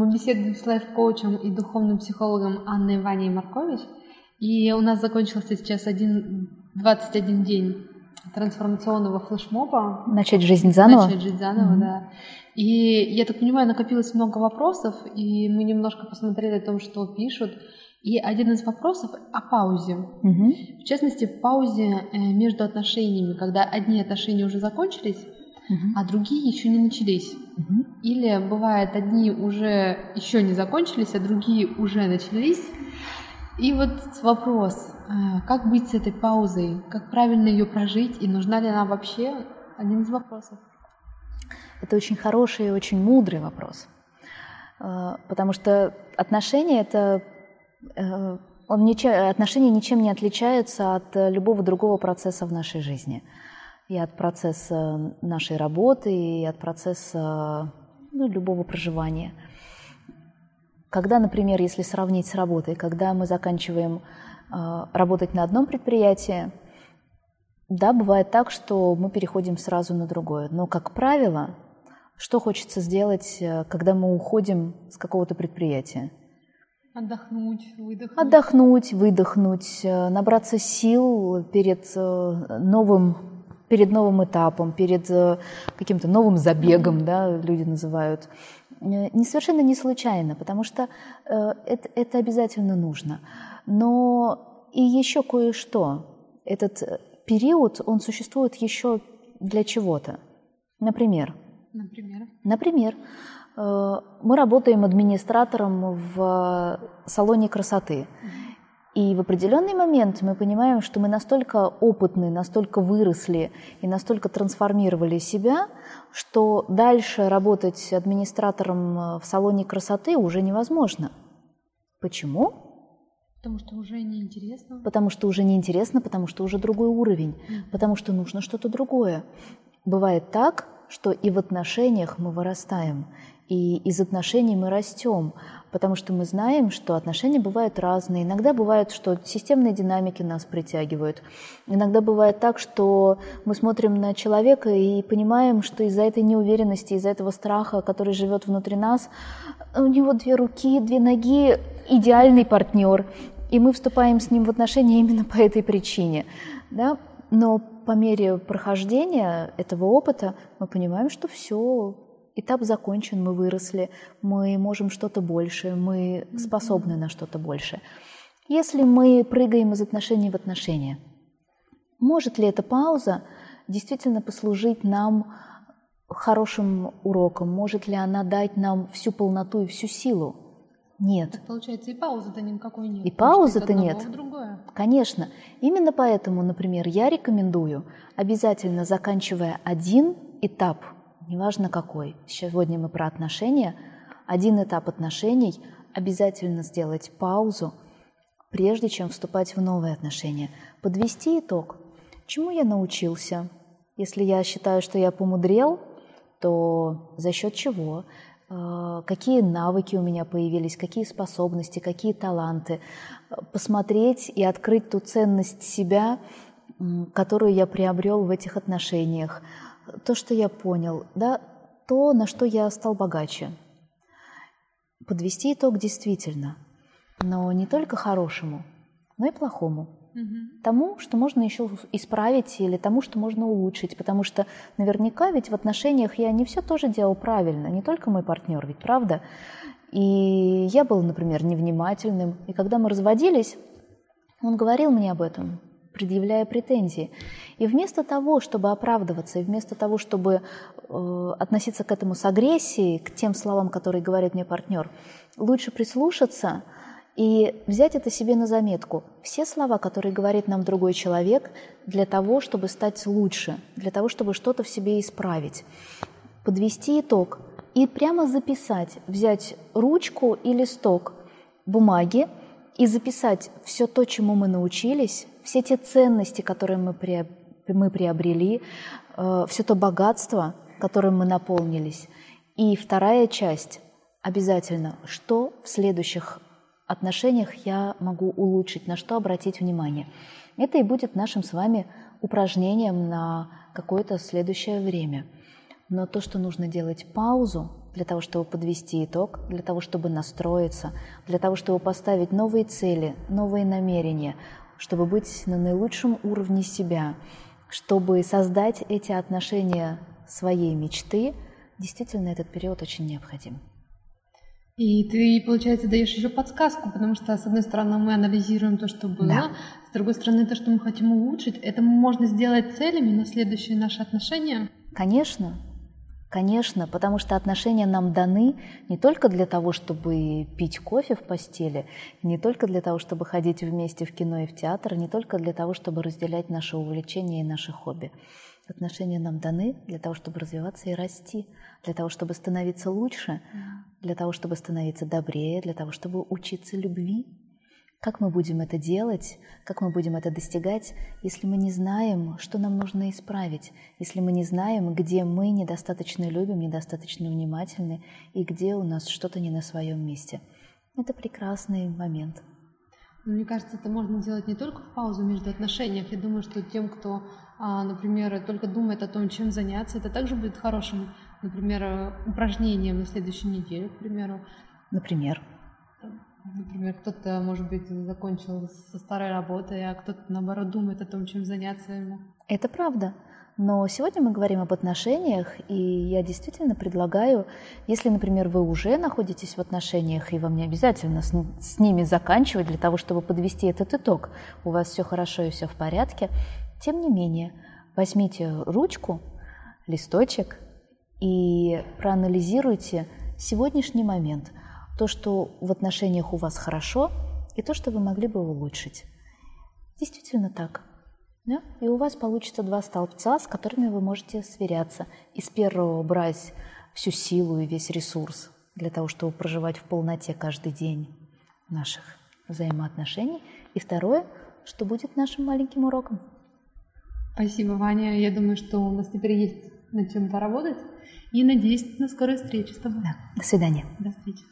Мы беседуем с лайф-коучем и духовным психологом Анной Ваней Маркович. И у нас закончился сейчас один, 21 день трансформационного флешмоба. Начать жизнь заново? Начать жить заново, mm-hmm. да. И я так понимаю, накопилось много вопросов, и мы немножко посмотрели о том, что пишут. И один из вопросов о паузе. Угу. В частности, паузе э, между отношениями, когда одни отношения уже закончились, угу. а другие еще не начались. Угу. Или бывает, одни уже еще не закончились, а другие уже начались. И вот вопрос, э, как быть с этой паузой, как правильно ее прожить, и нужна ли она вообще, один из вопросов. Это очень хороший и очень мудрый вопрос, э, потому что отношения — это Э, он ничем, отношения ничем не отличаются от любого другого процесса в нашей жизни. И от процесса нашей работы, и от процесса ну, любого проживания. Когда, например, если сравнить с работой, когда мы заканчиваем э, работать на одном предприятии, да, бывает так, что мы переходим сразу на другое. Но, как правило, что хочется сделать, э, когда мы уходим с какого-то предприятия? Отдохнуть, выдохнуть. Отдохнуть, выдохнуть, э, набраться сил перед э, новым, перед новым этапом, перед э, каким-то новым забегом, да, люди называют. Не совершенно не случайно, потому что это, это обязательно нужно. Но и еще кое-что. Этот период, он существует еще для чего-то. Например. Например. Например. Э, мы работаем администратором в салоне красоты. И в определенный момент мы понимаем, что мы настолько опытны, настолько выросли и настолько трансформировали себя, что дальше работать администратором в салоне красоты уже невозможно. Почему? Потому что уже неинтересно. Потому что уже неинтересно, потому что уже другой уровень, mm. потому что нужно что-то другое. Бывает так, что и в отношениях мы вырастаем, и из отношений мы растем, потому что мы знаем, что отношения бывают разные. Иногда бывает, что системные динамики нас притягивают. Иногда бывает так, что мы смотрим на человека и понимаем, что из-за этой неуверенности, из-за этого страха, который живет внутри нас, у него две руки, две ноги, идеальный партнер. И мы вступаем с ним в отношения именно по этой причине. Да? Но по мере прохождения этого опыта мы понимаем, что все этап закончен, мы выросли, мы можем что-то больше, мы способны на что-то больше. Если мы прыгаем из отношений в отношения, может ли эта пауза действительно послужить нам хорошим уроком? Может ли она дать нам всю полноту и всю силу? Нет. Так получается, и паузы-то никакой нет. И паузы-то нет. Конечно. Именно поэтому, например, я рекомендую, обязательно заканчивая один этап – неважно какой. Сегодня мы про отношения. Один этап отношений обязательно сделать паузу, прежде чем вступать в новые отношения. Подвести итог. Чему я научился? Если я считаю, что я помудрел, то за счет чего? Э, какие навыки у меня появились, какие способности, какие таланты. Посмотреть и открыть ту ценность себя, которую я приобрел в этих отношениях то, что я понял, да, то, на что я стал богаче. Подвести итог действительно, но не только хорошему, но и плохому. Угу. Тому, что можно еще исправить, или тому, что можно улучшить. Потому что наверняка ведь в отношениях я не все тоже делал правильно, не только мой партнер, ведь правда. И я был, например, невнимательным. И когда мы разводились, он говорил мне об этом предъявляя претензии. И вместо того, чтобы оправдываться, и вместо того, чтобы э, относиться к этому с агрессией, к тем словам, которые говорит мне партнер, лучше прислушаться и взять это себе на заметку. Все слова, которые говорит нам другой человек, для того, чтобы стать лучше, для того, чтобы что-то в себе исправить. Подвести итог и прямо записать, взять ручку и листок бумаги и записать все то, чему мы научились, все те ценности, которые мы, мы приобрели, э, все то богатство, которым мы наполнились. И вторая часть обязательно, что в следующих отношениях я могу улучшить, на что обратить внимание. Это и будет нашим с вами упражнением на какое-то следующее время. Но то, что нужно делать паузу для того, чтобы подвести итог, для того, чтобы настроиться, для того, чтобы поставить новые цели, новые намерения, чтобы быть на наилучшем уровне себя, чтобы создать эти отношения своей мечты, действительно этот период очень необходим. И ты, получается, даешь еще подсказку, потому что, с одной стороны, мы анализируем то, что было, да. с другой стороны, то, что мы хотим улучшить. Это можно сделать целями на следующие наши отношения. Конечно, Конечно, потому что отношения нам даны не только для того, чтобы пить кофе в постели, не только для того, чтобы ходить вместе в кино и в театр, не только для того, чтобы разделять наши увлечения и наши хобби. Отношения нам даны для того, чтобы развиваться и расти, для того, чтобы становиться лучше, для того, чтобы становиться добрее, для того, чтобы учиться любви. Как мы будем это делать, как мы будем это достигать, если мы не знаем, что нам нужно исправить, если мы не знаем, где мы недостаточно любим, недостаточно внимательны и где у нас что-то не на своем месте. Это прекрасный момент. Мне кажется, это можно делать не только в паузу между отношениями. Я думаю, что тем, кто, а, например, только думает о том, чем заняться, это также будет хорошим, например, упражнением на следующую неделю, к примеру. Например? Например, кто-то, может быть, закончил со старой работой, а кто-то, наоборот, думает о том, чем заняться ему. Это правда. Но сегодня мы говорим об отношениях, и я действительно предлагаю, если, например, вы уже находитесь в отношениях, и вам не обязательно с, с ними заканчивать для того, чтобы подвести этот итог, у вас все хорошо и все в порядке, тем не менее, возьмите ручку, листочек и проанализируйте сегодняшний момент – то, что в отношениях у вас хорошо, и то, что вы могли бы улучшить. Действительно так. Да? И у вас получится два столбца, с которыми вы можете сверяться. Из первого брать всю силу и весь ресурс для того, чтобы проживать в полноте каждый день наших взаимоотношений. И второе, что будет нашим маленьким уроком. Спасибо, Ваня. Я думаю, что у нас теперь есть над чем поработать. И надеюсь на скорую встречу с тобой. Да. До свидания. До встречи.